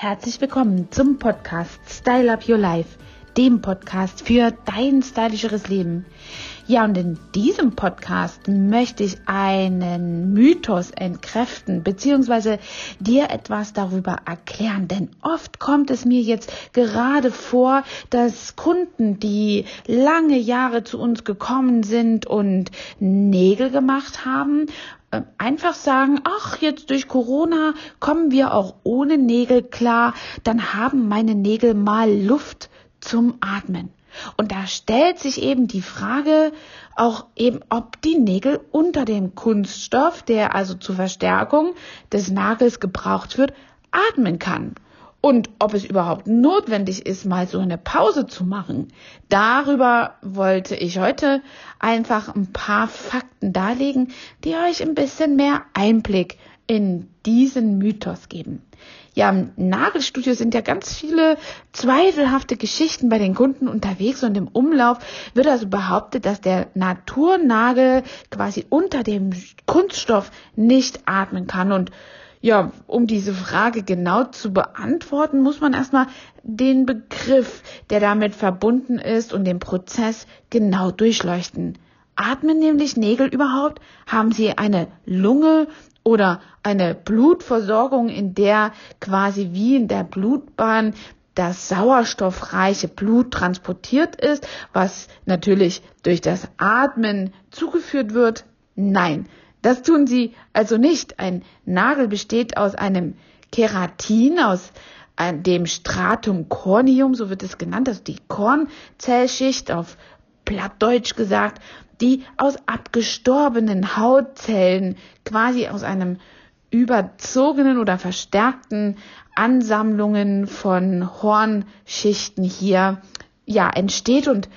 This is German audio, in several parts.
Herzlich willkommen zum Podcast Style Up Your Life, dem Podcast für dein stylischeres Leben. Ja, und in diesem Podcast möchte ich einen Mythos entkräften, beziehungsweise dir etwas darüber erklären. Denn oft kommt es mir jetzt gerade vor, dass Kunden, die lange Jahre zu uns gekommen sind und Nägel gemacht haben, äh, einfach sagen, ach, jetzt durch Corona kommen wir auch ohne Nägel klar, dann haben meine Nägel mal Luft zum Atmen. Und da stellt sich eben die Frage auch eben, ob die Nägel unter dem Kunststoff, der also zur Verstärkung des Nagels gebraucht wird, atmen kann und ob es überhaupt notwendig ist, mal so eine Pause zu machen. Darüber wollte ich heute einfach ein paar Fakten darlegen, die euch ein bisschen mehr Einblick in diesen Mythos geben. Ja, im Nagelstudio sind ja ganz viele zweifelhafte Geschichten bei den Kunden unterwegs und im Umlauf wird also behauptet, dass der Naturnagel quasi unter dem Kunststoff nicht atmen kann und ja, um diese Frage genau zu beantworten, muss man erstmal den Begriff, der damit verbunden ist und den Prozess genau durchleuchten. Atmen nämlich Nägel überhaupt? Haben sie eine Lunge oder eine Blutversorgung, in der quasi wie in der Blutbahn das sauerstoffreiche Blut transportiert ist, was natürlich durch das Atmen zugeführt wird? Nein, das tun sie also nicht. Ein Nagel besteht aus einem Keratin, aus dem Stratum corneum, so wird es genannt, also die Kornzellschicht auf Plattdeutsch gesagt, die aus abgestorbenen Hautzellen, quasi aus einem überzogenen oder verstärkten Ansammlungen von Hornschichten hier ja entsteht und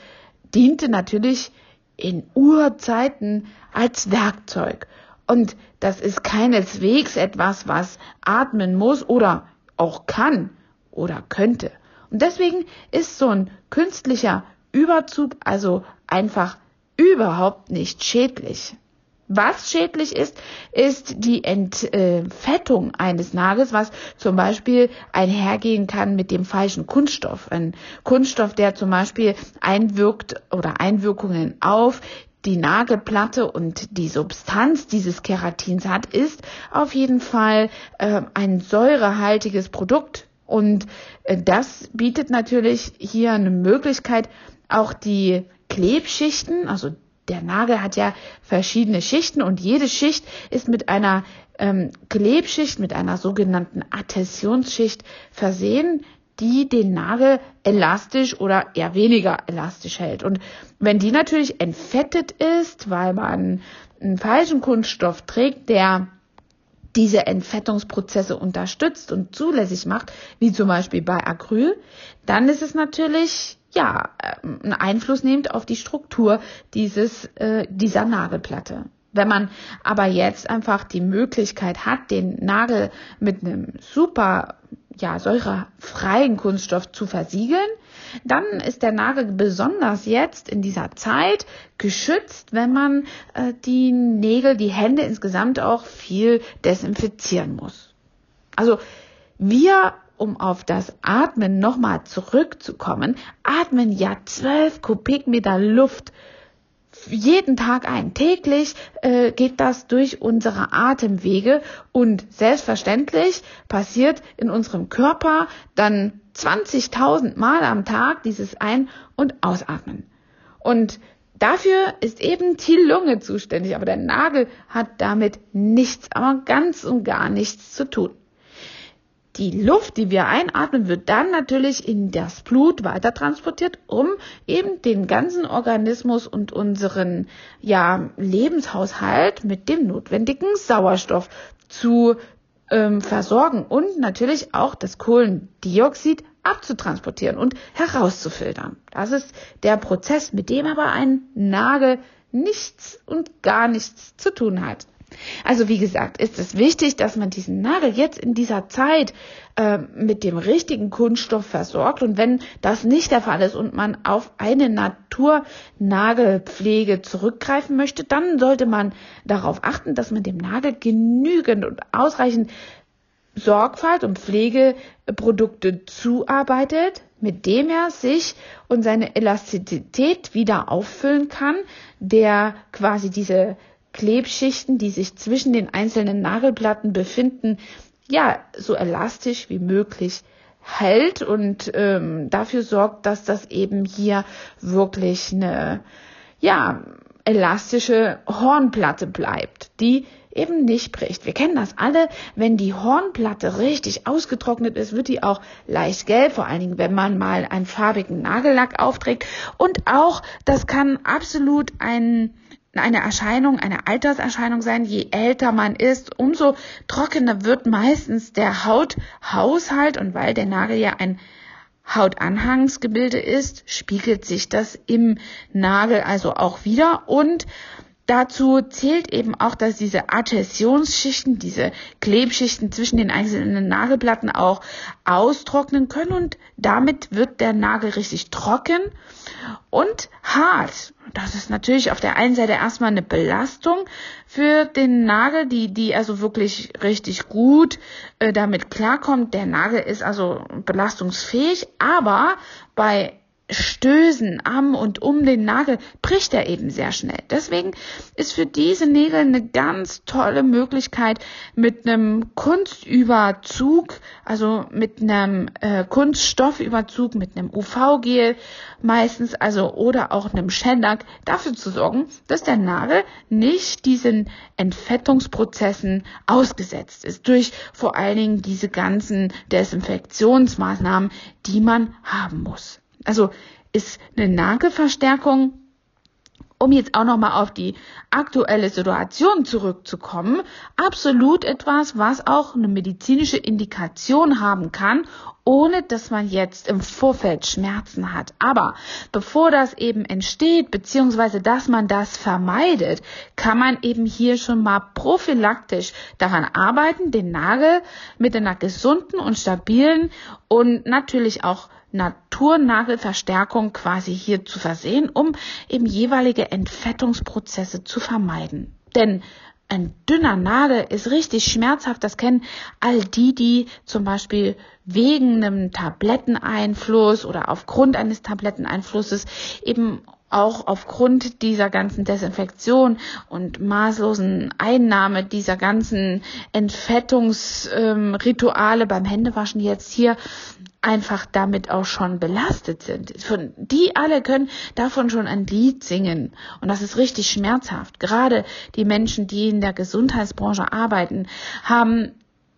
diente natürlich in Urzeiten als Werkzeug. Und das ist keineswegs etwas, was atmen muss oder auch kann oder könnte. Und deswegen ist so ein künstlicher Überzug also einfach überhaupt nicht schädlich. Was schädlich ist, ist die Entfettung eines Nagels, was zum Beispiel einhergehen kann mit dem falschen Kunststoff. Ein Kunststoff, der zum Beispiel einwirkt oder Einwirkungen auf die Nagelplatte und die Substanz dieses Keratins hat, ist auf jeden Fall äh, ein säurehaltiges Produkt. Und äh, das bietet natürlich hier eine Möglichkeit, auch die Klebschichten, also der Nagel hat ja verschiedene Schichten und jede Schicht ist mit einer ähm, Klebschicht, mit einer sogenannten Adhäsionsschicht versehen, die den Nagel elastisch oder eher weniger elastisch hält. Und wenn die natürlich entfettet ist, weil man einen falschen Kunststoff trägt, der diese Entfettungsprozesse unterstützt und zulässig macht, wie zum Beispiel bei Acryl, dann ist es natürlich ja, ähm, einen Einfluss nimmt auf die Struktur dieses, äh, dieser Nagelplatte. Wenn man aber jetzt einfach die Möglichkeit hat, den Nagel mit einem super, ja, säurefreien Kunststoff zu versiegeln, dann ist der Nagel besonders jetzt in dieser Zeit geschützt, wenn man äh, die Nägel, die Hände insgesamt auch viel desinfizieren muss. Also wir um auf das Atmen nochmal zurückzukommen, atmen ja zwölf Kubikmeter Luft jeden Tag ein. Täglich äh, geht das durch unsere Atemwege und selbstverständlich passiert in unserem Körper dann 20.000 Mal am Tag dieses Ein- und Ausatmen. Und dafür ist eben die Lunge zuständig, aber der Nagel hat damit nichts, aber ganz und gar nichts zu tun. Die Luft, die wir einatmen, wird dann natürlich in das Blut weiter transportiert, um eben den ganzen Organismus und unseren ja, Lebenshaushalt mit dem notwendigen Sauerstoff zu ähm, versorgen und natürlich auch das Kohlendioxid abzutransportieren und herauszufiltern. Das ist der Prozess, mit dem aber ein Nagel nichts und gar nichts zu tun hat. Also wie gesagt, ist es wichtig, dass man diesen Nagel jetzt in dieser Zeit äh, mit dem richtigen Kunststoff versorgt. Und wenn das nicht der Fall ist und man auf eine Naturnagelpflege zurückgreifen möchte, dann sollte man darauf achten, dass man dem Nagel genügend und ausreichend Sorgfalt und Pflegeprodukte zuarbeitet, mit dem er sich und seine Elastizität wieder auffüllen kann, der quasi diese Klebschichten, die sich zwischen den einzelnen Nagelplatten befinden, ja, so elastisch wie möglich hält und ähm, dafür sorgt, dass das eben hier wirklich eine, ja, elastische Hornplatte bleibt, die eben nicht bricht. Wir kennen das alle, wenn die Hornplatte richtig ausgetrocknet ist, wird die auch leicht gelb, vor allen Dingen, wenn man mal einen farbigen Nagellack aufträgt. Und auch, das kann absolut ein eine Erscheinung, eine Alterserscheinung sein. Je älter man ist, umso trockener wird meistens der Hauthaushalt und weil der Nagel ja ein Hautanhangsgebilde ist, spiegelt sich das im Nagel also auch wieder und Dazu zählt eben auch, dass diese Adhäsionsschichten, diese Klebschichten zwischen den einzelnen Nagelplatten auch austrocknen können und damit wird der Nagel richtig trocken und hart. Das ist natürlich auf der einen Seite erstmal eine Belastung für den Nagel, die, die also wirklich richtig gut äh, damit klarkommt. Der Nagel ist also belastungsfähig, aber bei Stößen am und um den Nagel bricht er eben sehr schnell. Deswegen ist für diese Nägel eine ganz tolle Möglichkeit mit einem Kunstüberzug, also mit einem äh, Kunststoffüberzug, mit einem UV-Gel meistens, also oder auch einem Shellac dafür zu sorgen, dass der Nagel nicht diesen Entfettungsprozessen ausgesetzt ist durch vor allen Dingen diese ganzen Desinfektionsmaßnahmen, die man haben muss. Also ist eine Nagelverstärkung, um jetzt auch nochmal auf die aktuelle Situation zurückzukommen, absolut etwas, was auch eine medizinische Indikation haben kann, ohne dass man jetzt im Vorfeld Schmerzen hat. Aber bevor das eben entsteht, beziehungsweise dass man das vermeidet, kann man eben hier schon mal prophylaktisch daran arbeiten, den Nagel mit einer gesunden und stabilen und natürlich auch Naturnagelverstärkung quasi hier zu versehen, um eben jeweilige Entfettungsprozesse zu vermeiden. Denn ein dünner Nagel ist richtig schmerzhaft. Das kennen all die, die zum Beispiel wegen einem Tabletteneinfluss oder aufgrund eines Tabletteneinflusses eben auch aufgrund dieser ganzen Desinfektion und maßlosen Einnahme dieser ganzen Entfettungsrituale ähm, beim Händewaschen jetzt hier einfach damit auch schon belastet sind. Von, die alle können davon schon ein Lied singen. Und das ist richtig schmerzhaft. Gerade die Menschen, die in der Gesundheitsbranche arbeiten, haben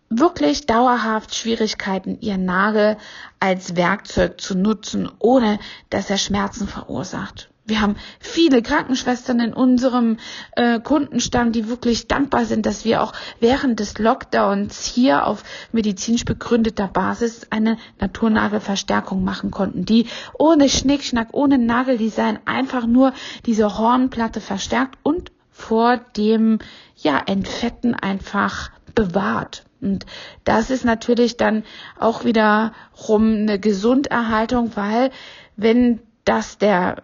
wirklich dauerhaft Schwierigkeiten, ihren Nagel als Werkzeug zu nutzen, ohne dass er Schmerzen verursacht. Wir haben viele Krankenschwestern in unserem äh, Kundenstamm, die wirklich dankbar sind, dass wir auch während des Lockdowns hier auf medizinisch begründeter Basis eine Naturnagelverstärkung machen konnten, die ohne Schnickschnack, ohne Nageldesign einfach nur diese Hornplatte verstärkt und vor dem ja Entfetten einfach bewahrt. Und das ist natürlich dann auch wiederum eine Gesunderhaltung, weil wenn das der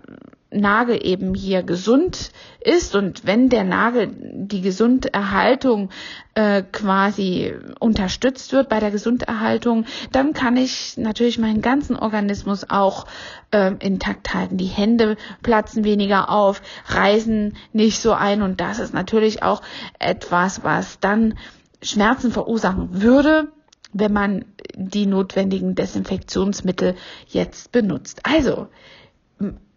Nagel eben hier gesund ist und wenn der Nagel die Gesunderhaltung äh, quasi unterstützt wird bei der Gesunderhaltung, dann kann ich natürlich meinen ganzen Organismus auch äh, intakt halten. Die Hände platzen weniger auf, reißen nicht so ein und das ist natürlich auch etwas, was dann Schmerzen verursachen würde, wenn man die notwendigen Desinfektionsmittel jetzt benutzt. Also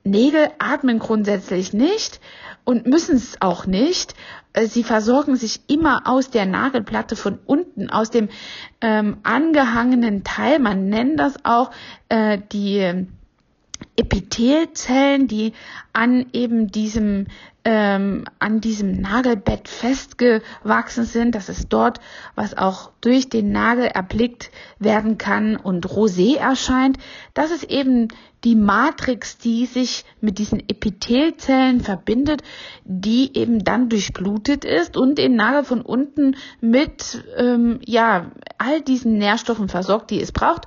Nägel atmen grundsätzlich nicht und müssen es auch nicht. Äh, sie versorgen sich immer aus der Nagelplatte von unten, aus dem ähm, angehangenen Teil. Man nennt das auch äh, die Epithelzellen, die an eben diesem ähm, an diesem Nagelbett festgewachsen sind. Das ist dort, was auch durch den Nagel erblickt werden kann und rosé erscheint. Das ist eben die Matrix, die sich mit diesen Epithelzellen verbindet, die eben dann durchblutet ist und den Nagel von unten mit ähm, ja all diesen Nährstoffen versorgt, die es braucht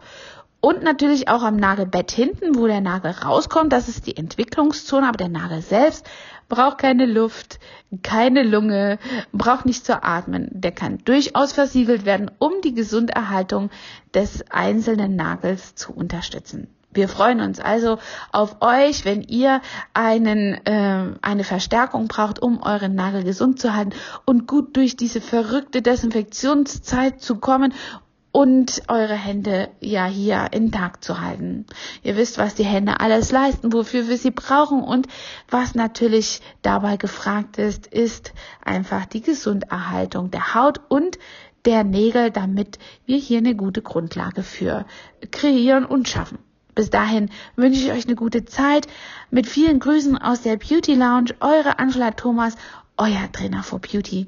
Und natürlich auch am Nagelbett hinten, wo der Nagel rauskommt. Das ist die Entwicklungszone, aber der Nagel selbst braucht keine Luft, keine Lunge, braucht nicht zu atmen. Der kann durchaus versiegelt werden, um die Gesunderhaltung des einzelnen Nagels zu unterstützen. Wir freuen uns also auf euch, wenn ihr einen, äh, eine Verstärkung braucht, um euren Nagel gesund zu halten und gut durch diese verrückte Desinfektionszeit zu kommen und eure Hände ja hier intakt zu halten. Ihr wisst, was die Hände alles leisten, wofür wir sie brauchen und was natürlich dabei gefragt ist, ist einfach die Gesunderhaltung der Haut und der Nägel, damit wir hier eine gute Grundlage für kreieren und schaffen. Bis dahin wünsche ich euch eine gute Zeit mit vielen Grüßen aus der Beauty Lounge. Eure Angela Thomas, euer Trainer for Beauty.